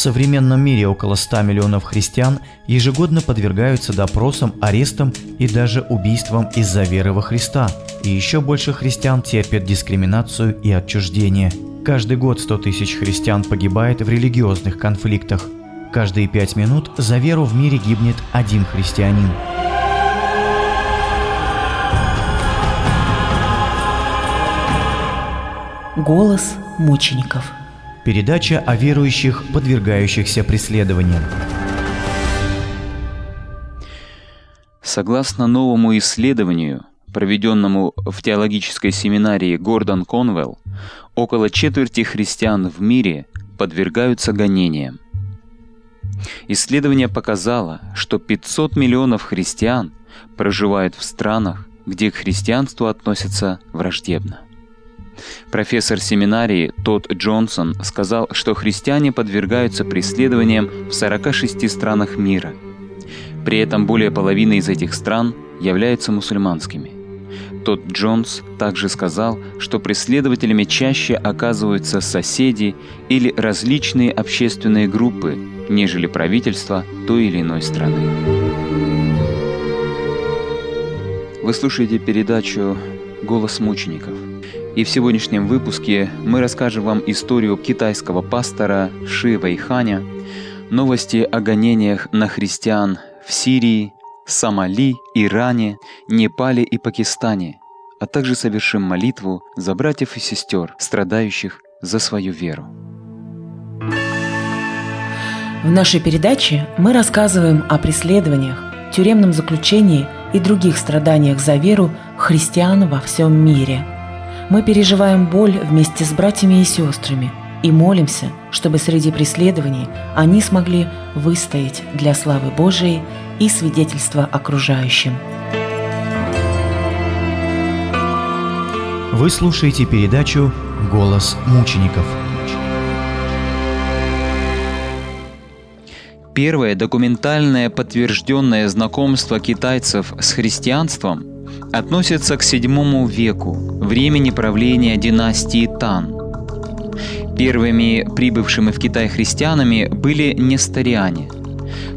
современном мире около 100 миллионов христиан ежегодно подвергаются допросам, арестам и даже убийствам из-за веры во Христа. И еще больше христиан терпят дискриминацию и отчуждение. Каждый год 100 тысяч христиан погибает в религиозных конфликтах. Каждые пять минут за веру в мире гибнет один христианин. Голос мучеников. Передача о верующих, подвергающихся преследованиям. Согласно новому исследованию, проведенному в теологической семинарии Гордон Конвелл, около четверти христиан в мире подвергаются гонениям. Исследование показало, что 500 миллионов христиан проживают в странах, где к христианству относятся враждебно. Профессор семинарии Тодд Джонсон сказал, что христиане подвергаются преследованиям в 46 странах мира. При этом более половины из этих стран являются мусульманскими. Тодд Джонс также сказал, что преследователями чаще оказываются соседи или различные общественные группы, нежели правительство той или иной страны. Вы слушаете передачу «Голос мучеников». И в сегодняшнем выпуске мы расскажем вам историю китайского пастора Ши Вэйханя, новости о гонениях на христиан в Сирии, Сомали, Иране, Непале и Пакистане, а также совершим молитву за братьев и сестер, страдающих за свою веру. В нашей передаче мы рассказываем о преследованиях, тюремном заключении и других страданиях за веру христиан во всем мире – мы переживаем боль вместе с братьями и сестрами и молимся, чтобы среди преследований они смогли выстоять для славы Божией и свидетельства окружающим. Вы слушаете передачу «Голос мучеников». Первое документальное подтвержденное знакомство китайцев с христианством относится к VII веку, времени правления династии Тан. Первыми прибывшими в Китай христианами были несториане.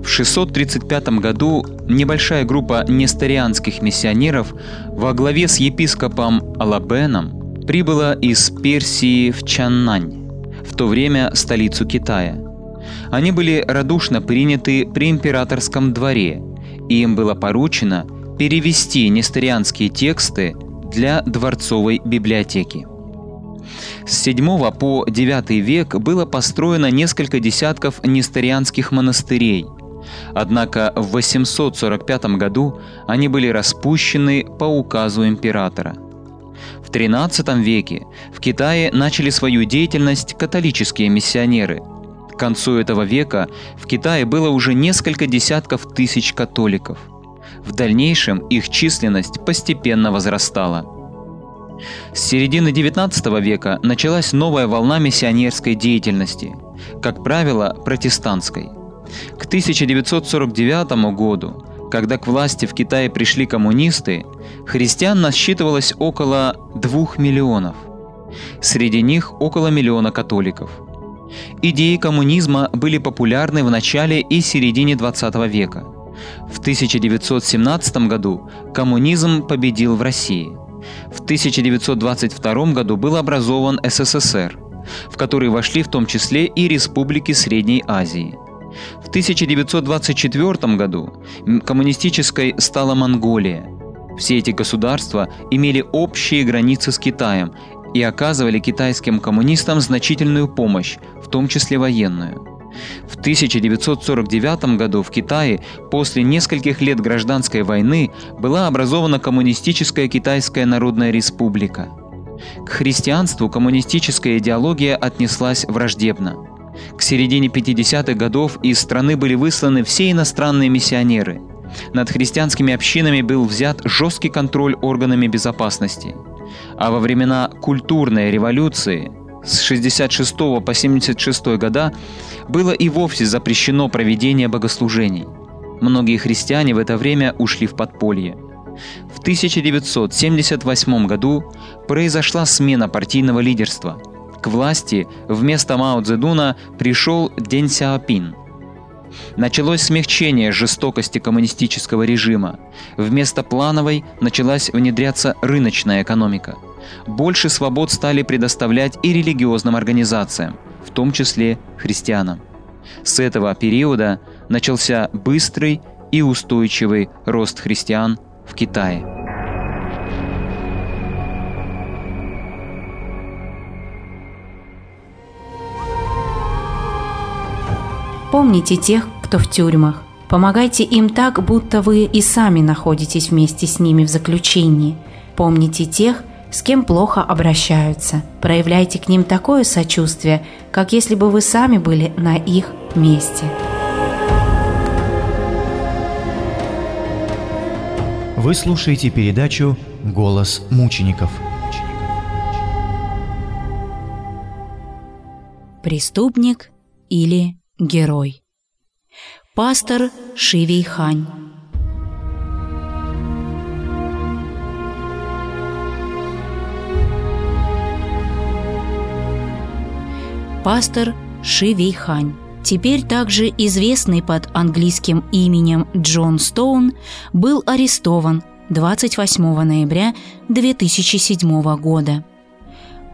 В 635 году небольшая группа несторианских миссионеров во главе с епископом Алабеном прибыла из Персии в Чаннань, в то время столицу Китая. Они были радушно приняты при императорском дворе, и им было поручено перевести несторианские тексты для дворцовой библиотеки. С 7 по 9 век было построено несколько десятков несторианских монастырей. Однако в 845 году они были распущены по указу императора. В XIII веке в Китае начали свою деятельность католические миссионеры. К концу этого века в Китае было уже несколько десятков тысяч католиков – в дальнейшем их численность постепенно возрастала. С середины XIX века началась новая волна миссионерской деятельности, как правило, протестантской. К 1949 году, когда к власти в Китае пришли коммунисты, христиан насчитывалось около 2 миллионов. Среди них около миллиона католиков. Идеи коммунизма были популярны в начале и середине XX века – в 1917 году коммунизм победил в России. В 1922 году был образован СССР, в который вошли в том числе и республики Средней Азии. В 1924 году коммунистической стала Монголия. Все эти государства имели общие границы с Китаем и оказывали китайским коммунистам значительную помощь, в том числе военную. В 1949 году в Китае после нескольких лет гражданской войны была образована Коммунистическая Китайская Народная Республика. К христианству коммунистическая идеология отнеслась враждебно. К середине 50-х годов из страны были высланы все иностранные миссионеры. Над христианскими общинами был взят жесткий контроль органами безопасности. А во времена культурной революции – с 66 по 76 года было и вовсе запрещено проведение богослужений. Многие христиане в это время ушли в подполье. В 1978 году произошла смена партийного лидерства. К власти вместо Мао Цзэдуна пришел Дэн Сяопин. Началось смягчение жестокости коммунистического режима. Вместо плановой началась внедряться рыночная экономика. Больше свобод стали предоставлять и религиозным организациям, в том числе христианам. С этого периода начался быстрый и устойчивый рост христиан в Китае. Помните тех, кто в тюрьмах. Помогайте им так, будто вы и сами находитесь вместе с ними в заключении. Помните тех, с кем плохо обращаются. Проявляйте к ним такое сочувствие, как если бы вы сами были на их месте. Вы слушаете передачу «Голос мучеников». Преступник или Герой. Пастор Шивейхань. Пастор Шивейхань теперь также известный под английским именем Джон Стоун, был арестован 28 ноября 2007 года.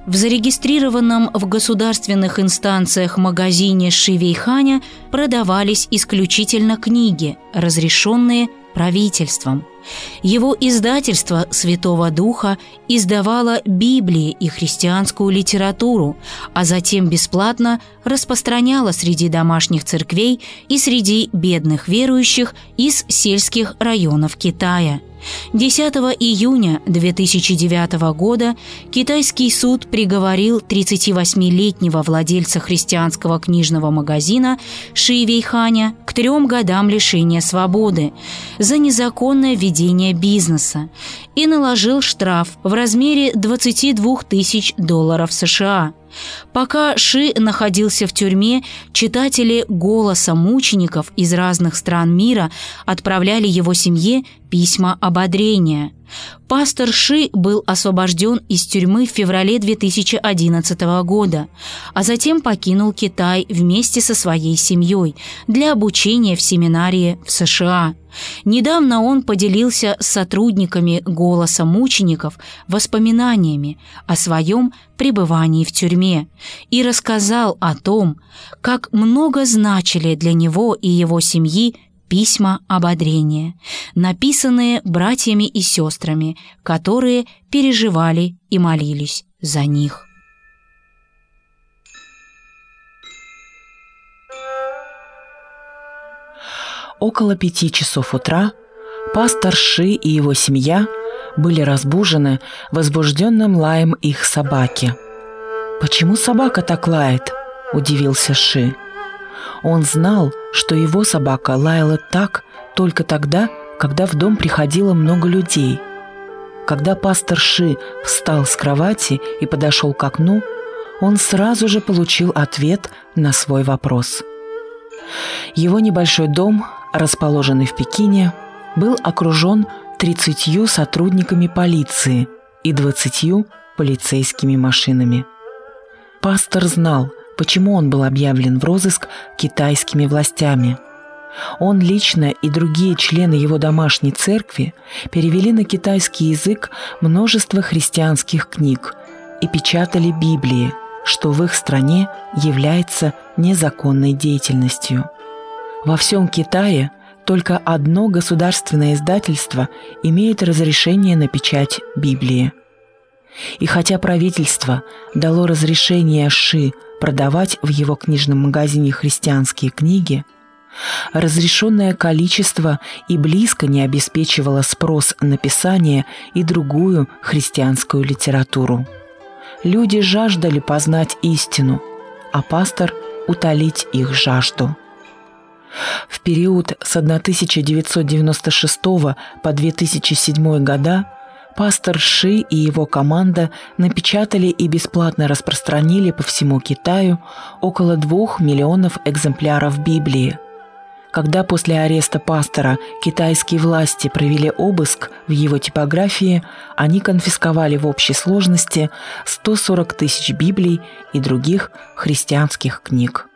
В зарегистрированном в государственных инстанциях магазине Шивейханя продавались исключительно книги, разрешенные правительством. Его издательство «Святого Духа» издавало Библии и христианскую литературу, а затем бесплатно распространяло среди домашних церквей и среди бедных верующих из сельских районов Китая – 10 июня 2009 года китайский суд приговорил 38-летнего владельца христианского книжного магазина Ши Вейханя к трем годам лишения свободы за незаконное ведение бизнеса и наложил штраф в размере 22 тысяч долларов США. Пока Ши находился в тюрьме, читатели «Голоса мучеников» из разных стран мира отправляли его семье письма ободрения. Пастор Ши был освобожден из тюрьмы в феврале 2011 года, а затем покинул Китай вместе со своей семьей для обучения в семинарии в США. Недавно он поделился с сотрудниками «Голоса мучеников» воспоминаниями о своем пребывании в тюрьме и рассказал о том, как много значили для него и его семьи письма ободрения, написанные братьями и сестрами, которые переживали и молились за них. Около пяти часов утра пастор Ши и его семья были разбужены возбужденным лаем их собаки. «Почему собака так лает?» – удивился Ши. Он знал, что его собака лаяла так только тогда, когда в дом приходило много людей. Когда пастор Ши встал с кровати и подошел к окну, он сразу же получил ответ на свой вопрос. Его небольшой дом, расположенный в Пекине, был окружен 30 сотрудниками полиции и 20 полицейскими машинами. Пастор знал, почему он был объявлен в розыск китайскими властями. Он лично и другие члены его домашней церкви перевели на китайский язык множество христианских книг и печатали Библии, что в их стране является незаконной деятельностью. Во всем Китае только одно государственное издательство имеет разрешение на печать Библии. И хотя правительство дало разрешение Ши продавать в его книжном магазине христианские книги, разрешенное количество и близко не обеспечивало спрос на писание и другую христианскую литературу. Люди жаждали познать истину, а пастор – утолить их жажду. В период с 1996 по 2007 года пастор Ши и его команда напечатали и бесплатно распространили по всему Китаю около двух миллионов экземпляров Библии. Когда после ареста пастора китайские власти провели обыск в его типографии, они конфисковали в общей сложности 140 тысяч Библий и других христианских книг.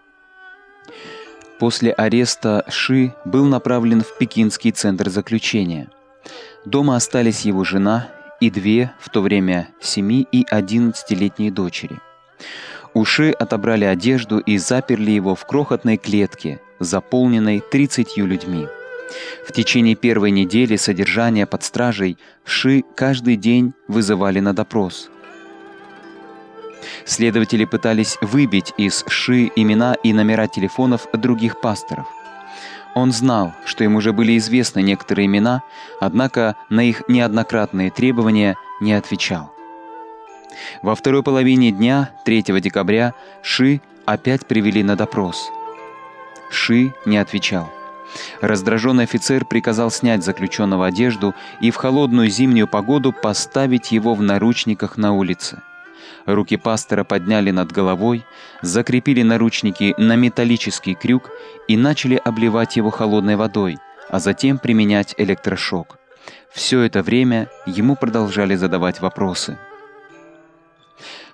После ареста Ши был направлен в Пекинский центр заключения. Дома остались его жена и две, в то время 7 и 11-летние дочери. У Ши отобрали одежду и заперли его в крохотной клетке, заполненной 30 людьми. В течение первой недели содержания под стражей Ши каждый день вызывали на допрос. Следователи пытались выбить из Ши имена и номера телефонов других пасторов. Он знал, что им уже были известны некоторые имена, однако на их неоднократные требования не отвечал. Во второй половине дня, 3 декабря, Ши опять привели на допрос. Ши не отвечал. Раздраженный офицер приказал снять заключенного одежду и в холодную зимнюю погоду поставить его в наручниках на улице. Руки пастора подняли над головой, закрепили наручники на металлический крюк и начали обливать его холодной водой, а затем применять электрошок. Все это время ему продолжали задавать вопросы.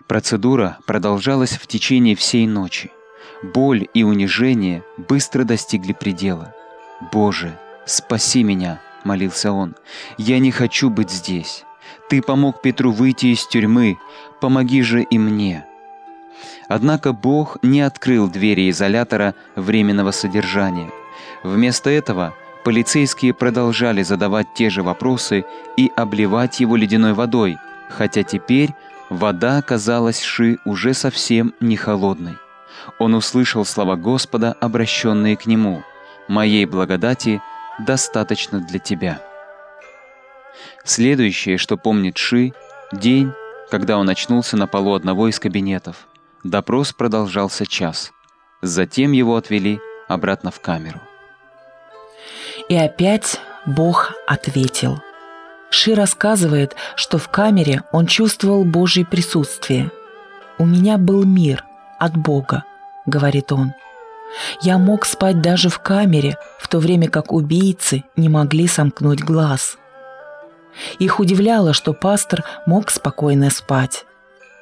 Процедура продолжалась в течение всей ночи. Боль и унижение быстро достигли предела. «Боже, спаси меня!» — молился он. «Я не хочу быть здесь. Ты помог Петру выйти из тюрьмы, помоги же и мне». Однако Бог не открыл двери изолятора временного содержания. Вместо этого полицейские продолжали задавать те же вопросы и обливать его ледяной водой, хотя теперь вода оказалась Ши уже совсем не холодной. Он услышал слова Господа, обращенные к нему «Моей благодати достаточно для тебя». Следующее, что помнит Ши, день, когда он очнулся на полу одного из кабинетов. Допрос продолжался час. Затем его отвели обратно в камеру. И опять Бог ответил. Ши рассказывает, что в камере он чувствовал Божье присутствие. «У меня был мир от Бога», — говорит он. «Я мог спать даже в камере, в то время как убийцы не могли сомкнуть глаз». Их удивляло, что пастор мог спокойно спать.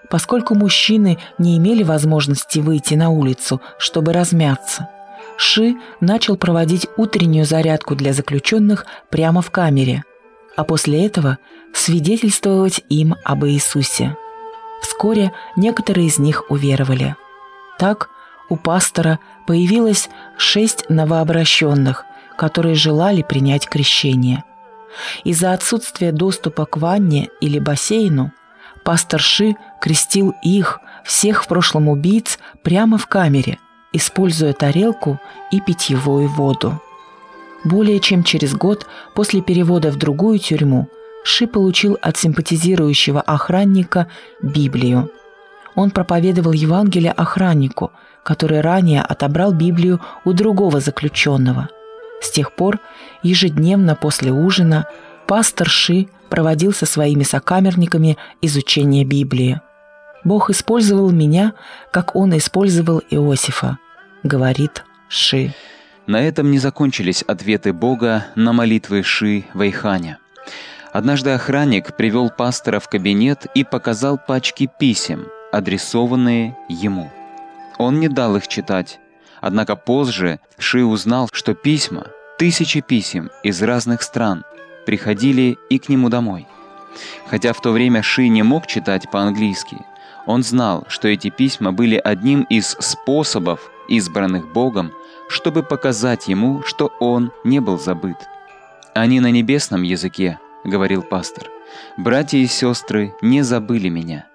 Поскольку мужчины не имели возможности выйти на улицу, чтобы размяться, Ши начал проводить утреннюю зарядку для заключенных прямо в камере, а после этого свидетельствовать им об Иисусе. Вскоре некоторые из них уверовали. Так у пастора появилось шесть новообращенных, которые желали принять крещение. Из-за отсутствия доступа к ванне или бассейну пастор Ши крестил их, всех в прошлом убийц, прямо в камере, используя тарелку и питьевую воду. Более чем через год после перевода в другую тюрьму Ши получил от симпатизирующего охранника Библию. Он проповедовал Евангелие охраннику, который ранее отобрал Библию у другого заключенного – с тех пор ежедневно после ужина пастор Ши проводил со своими сокамерниками изучение Библии. «Бог использовал меня, как Он использовал Иосифа», — говорит Ши. На этом не закончились ответы Бога на молитвы Ши Вайханя. Однажды охранник привел пастора в кабинет и показал пачки писем, адресованные ему. Он не дал их читать, Однако позже Ши узнал, что письма, тысячи писем из разных стран, приходили и к нему домой. Хотя в то время Ши не мог читать по-английски, он знал, что эти письма были одним из способов, избранных Богом, чтобы показать ему, что он не был забыт. «Они на небесном языке», — говорил пастор. «Братья и сестры не забыли меня.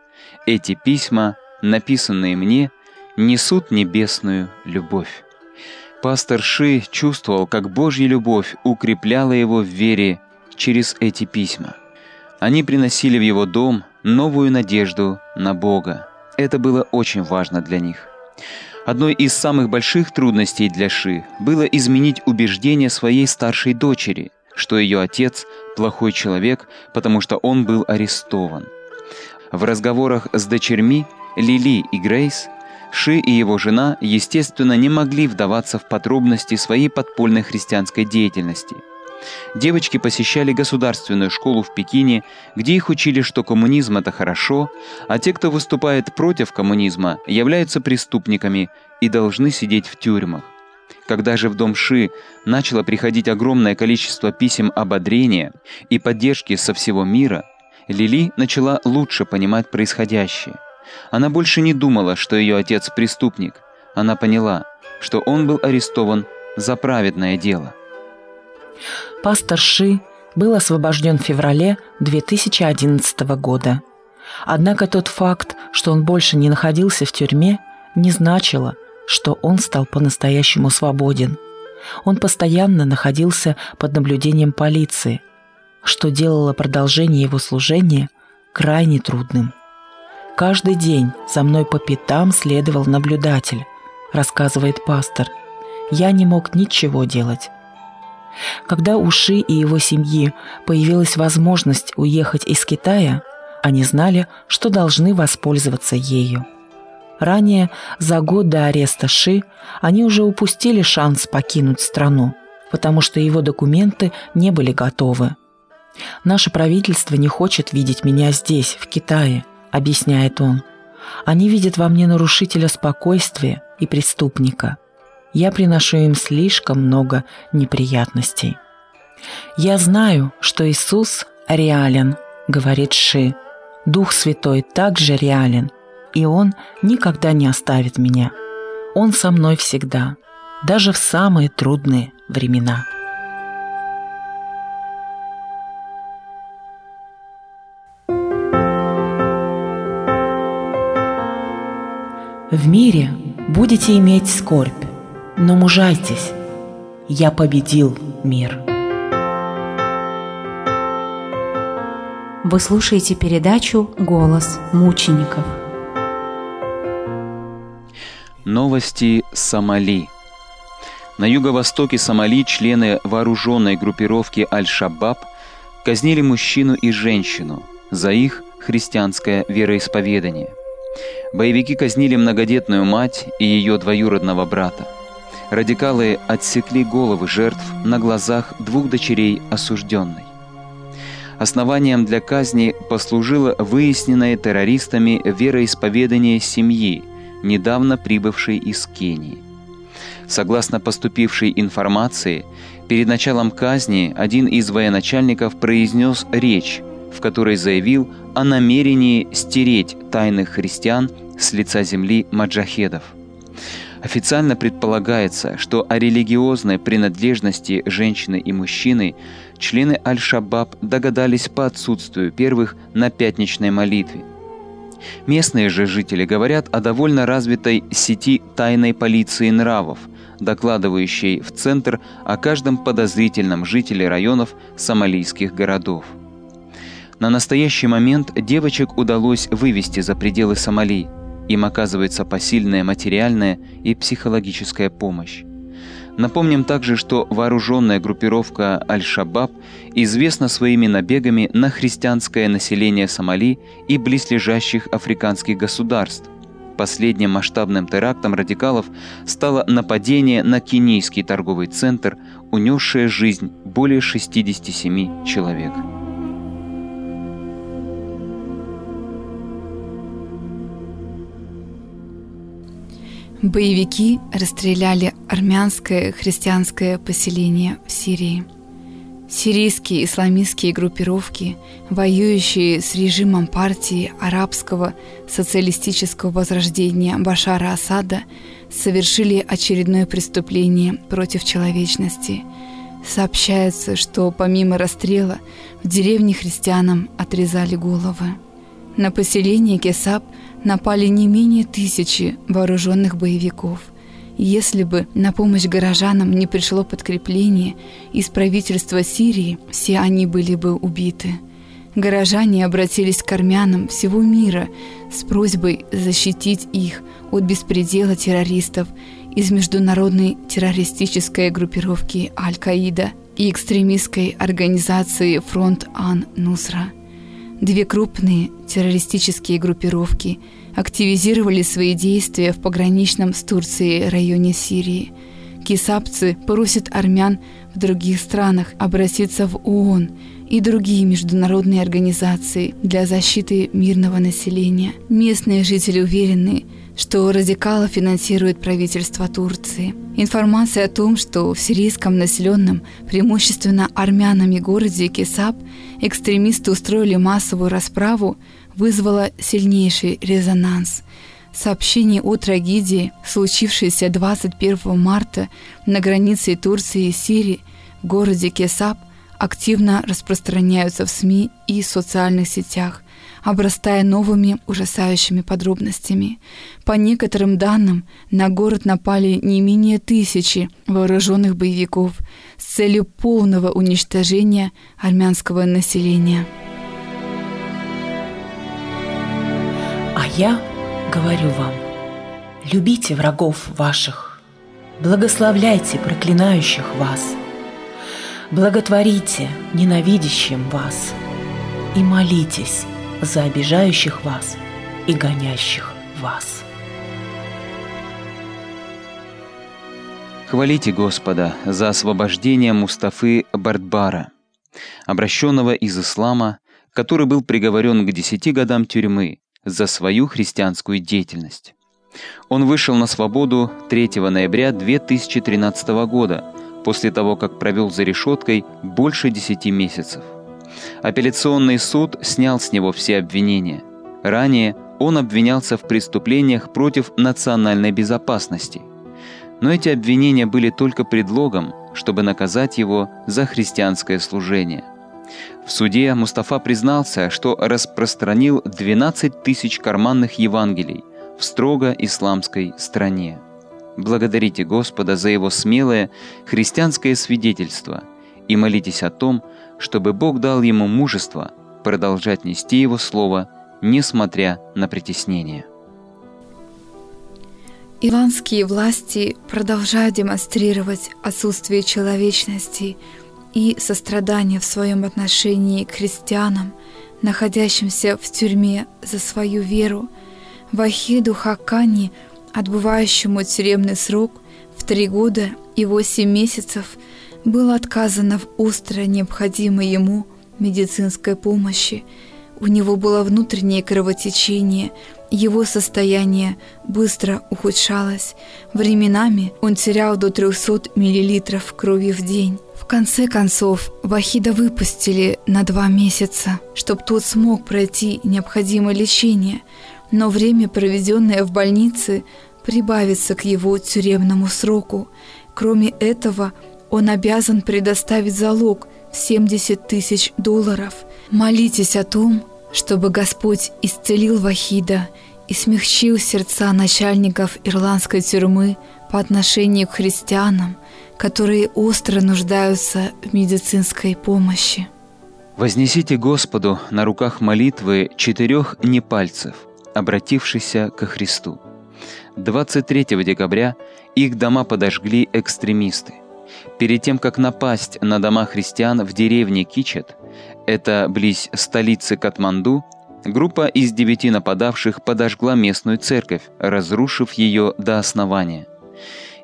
Эти письма, написанные мне, — несут небесную любовь. Пастор Ши чувствовал, как Божья любовь укрепляла его в вере через эти письма. Они приносили в его дом новую надежду на Бога. Это было очень важно для них. Одной из самых больших трудностей для Ши было изменить убеждение своей старшей дочери, что ее отец – плохой человек, потому что он был арестован. В разговорах с дочерьми Лили и Грейс Ши и его жена, естественно, не могли вдаваться в подробности своей подпольной христианской деятельности. Девочки посещали государственную школу в Пекине, где их учили, что коммунизм – это хорошо, а те, кто выступает против коммунизма, являются преступниками и должны сидеть в тюрьмах. Когда же в дом Ши начало приходить огромное количество писем ободрения и поддержки со всего мира, Лили начала лучше понимать происходящее – она больше не думала, что ее отец преступник. Она поняла, что он был арестован за праведное дело. Пастор Ши был освобожден в феврале 2011 года. Однако тот факт, что он больше не находился в тюрьме, не значило, что он стал по-настоящему свободен. Он постоянно находился под наблюдением полиции, что делало продолжение его служения крайне трудным. Каждый день за мной по пятам следовал наблюдатель, рассказывает пастор. Я не мог ничего делать. Когда у Ши и его семьи появилась возможность уехать из Китая, они знали, что должны воспользоваться ею. Ранее, за год до ареста Ши, они уже упустили шанс покинуть страну, потому что его документы не были готовы. Наше правительство не хочет видеть меня здесь, в Китае – объясняет он. Они видят во мне нарушителя спокойствия и преступника. Я приношу им слишком много неприятностей. «Я знаю, что Иисус реален», — говорит Ши. «Дух Святой также реален, и Он никогда не оставит меня. Он со мной всегда, даже в самые трудные времена». В мире будете иметь скорбь, но мужайтесь, я победил мир. Вы слушаете передачу «Голос мучеников». Новости Сомали. На юго-востоке Сомали члены вооруженной группировки Аль-Шабаб казнили мужчину и женщину за их христианское вероисповедание – Боевики казнили многодетную мать и ее двоюродного брата. Радикалы отсекли головы жертв на глазах двух дочерей осужденной. Основанием для казни послужило выясненное террористами вероисповедание семьи, недавно прибывшей из Кении. Согласно поступившей информации, перед началом казни один из военачальников произнес речь, в которой заявил о намерении стереть тайных христиан с лица земли маджахедов. Официально предполагается, что о религиозной принадлежности женщины и мужчины члены Аль-Шабаб догадались по отсутствию первых на пятничной молитве. Местные же жители говорят о довольно развитой сети тайной полиции нравов, докладывающей в центр о каждом подозрительном жителе районов сомалийских городов. На настоящий момент девочек удалось вывести за пределы Сомали. Им оказывается посильная материальная и психологическая помощь. Напомним также, что вооруженная группировка Аль-Шабаб известна своими набегами на христианское население Сомали и близлежащих африканских государств. Последним масштабным терактом радикалов стало нападение на кенийский торговый центр, унесшее жизнь более 67 человек. Боевики расстреляли армянское христианское поселение в Сирии. Сирийские исламистские группировки, воюющие с режимом партии арабского социалистического возрождения Башара Асада, совершили очередное преступление против человечности. Сообщается, что помимо расстрела в деревне христианам отрезали головы. На поселение Кесап – напали не менее тысячи вооруженных боевиков. Если бы на помощь горожанам не пришло подкрепление из правительства Сирии, все они были бы убиты. Горожане обратились к армянам всего мира с просьбой защитить их от беспредела террористов из международной террористической группировки Аль-Каида и экстремистской организации Фронт Ан-Нусра – Две крупные террористические группировки активизировали свои действия в пограничном с Турцией районе Сирии. Кисапцы просят армян в других странах обратиться в ООН и другие международные организации для защиты мирного населения. Местные жители уверены, что радикалы финансирует правительство Турции. Информация о том, что в сирийском населенном преимущественно армянами городе Кесап экстремисты устроили массовую расправу, вызвала сильнейший резонанс. Сообщение о трагедии, случившейся 21 марта на границе Турции и Сирии в городе Кесап, активно распространяются в СМИ и социальных сетях, обрастая новыми ужасающими подробностями. По некоторым данным, на город напали не менее тысячи вооруженных боевиков с целью полного уничтожения армянского населения. А я говорю вам, любите врагов ваших, благословляйте проклинающих вас, благотворите ненавидящим вас и молитесь за обижающих вас и гонящих вас. Хвалите Господа за освобождение Мустафы Бардбара, обращенного из ислама, который был приговорен к десяти годам тюрьмы за свою христианскую деятельность. Он вышел на свободу 3 ноября 2013 года, после того, как провел за решеткой больше 10 месяцев. Апелляционный суд снял с него все обвинения. Ранее он обвинялся в преступлениях против национальной безопасности. Но эти обвинения были только предлогом, чтобы наказать его за христианское служение. В суде Мустафа признался, что распространил 12 тысяч карманных Евангелий в строго исламской стране. Благодарите Господа за его смелое христианское свидетельство и молитесь о том, чтобы Бог дал ему мужество продолжать нести его слово, несмотря на притеснение. Иранские власти продолжают демонстрировать отсутствие человечности и сострадания в своем отношении к христианам, находящимся в тюрьме за свою веру, Вахиду Хакани, отбывающему тюремный срок в три года и восемь месяцев – было отказано в остро необходимой ему медицинской помощи. У него было внутреннее кровотечение, его состояние быстро ухудшалось. Временами он терял до 300 мл крови в день. В конце концов, Вахида выпустили на два месяца, чтобы тот смог пройти необходимое лечение, но время, проведенное в больнице, прибавится к его тюремному сроку. Кроме этого, он обязан предоставить залог в 70 тысяч долларов. Молитесь о том, чтобы Господь исцелил Вахида и смягчил сердца начальников ирландской тюрьмы по отношению к христианам, которые остро нуждаются в медицинской помощи. Вознесите Господу на руках молитвы четырех непальцев, обратившихся ко Христу. 23 декабря их дома подожгли экстремисты. Перед тем, как напасть на дома христиан в деревне Кичет, это близ столицы Катманду, группа из девяти нападавших подожгла местную церковь, разрушив ее до основания.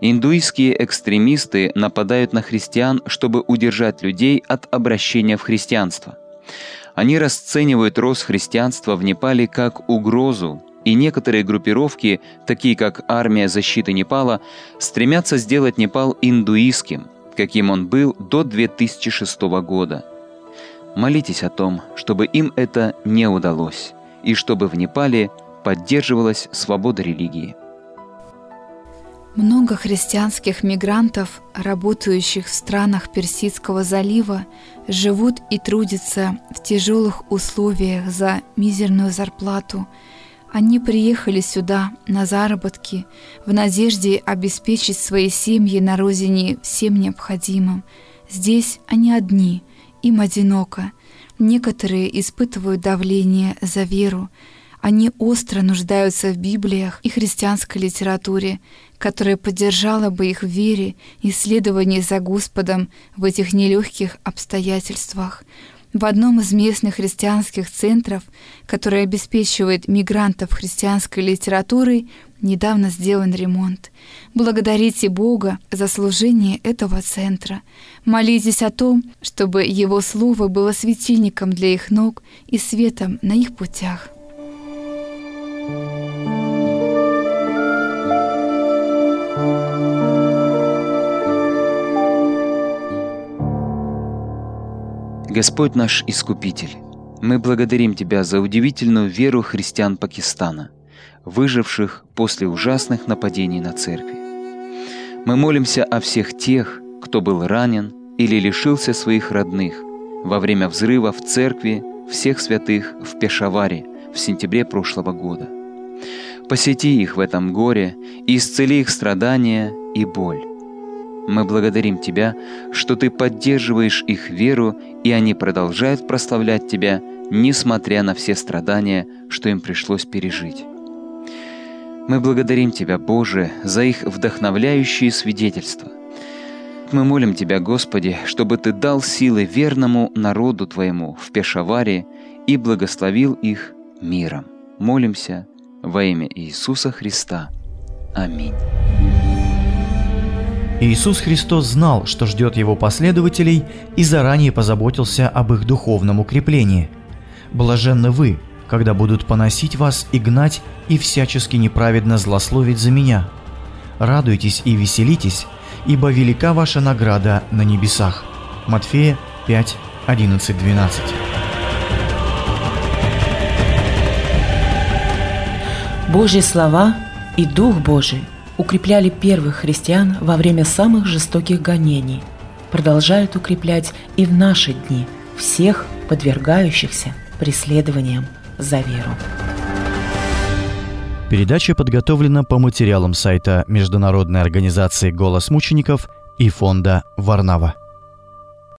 Индуистские экстремисты нападают на христиан, чтобы удержать людей от обращения в христианство. Они расценивают рост христианства в Непале как угрозу и некоторые группировки, такие как Армия защиты Непала, стремятся сделать Непал индуистским, каким он был до 2006 года. Молитесь о том, чтобы им это не удалось, и чтобы в Непале поддерживалась свобода религии. Много христианских мигрантов, работающих в странах Персидского залива, живут и трудятся в тяжелых условиях за мизерную зарплату – они приехали сюда на заработки в надежде обеспечить свои семьи на родине всем необходимым. Здесь они одни, им одиноко. Некоторые испытывают давление за веру. Они остро нуждаются в Библиях и христианской литературе, которая поддержала бы их в вере и следовании за Господом в этих нелегких обстоятельствах. В одном из местных христианских центров, который обеспечивает мигрантов христианской литературой, недавно сделан ремонт. Благодарите Бога за служение этого центра. Молитесь о том, чтобы Его Слово было светильником для их ног и светом на их путях. Господь наш Искупитель, мы благодарим Тебя за удивительную веру христиан Пакистана, выживших после ужасных нападений на церкви. Мы молимся о всех тех, кто был ранен или лишился своих родных во время взрыва в церкви всех святых в Пешаваре в сентябре прошлого года. Посети их в этом горе и исцели их страдания и боль. Мы благодарим Тебя, что Ты поддерживаешь их веру, и они продолжают прославлять Тебя, несмотря на все страдания, что им пришлось пережить. Мы благодарим Тебя, Боже, за их вдохновляющие свидетельства. Мы молим Тебя, Господи, чтобы Ты дал силы верному народу Твоему в Пешаваре и благословил их миром. Молимся во имя Иисуса Христа. Аминь. Иисус Христос знал, что ждет его последователей и заранее позаботился об их духовном укреплении. Блаженны вы, когда будут поносить вас и гнать и всячески неправедно злословить за меня. Радуйтесь и веселитесь, ибо велика ваша награда на небесах. Матфея 5, 11, 12. Божьи слова и Дух Божий – укрепляли первых христиан во время самых жестоких гонений, продолжают укреплять и в наши дни всех подвергающихся преследованиям за веру. Передача подготовлена по материалам сайта Международной организации «Голос мучеников» и фонда «Варнава».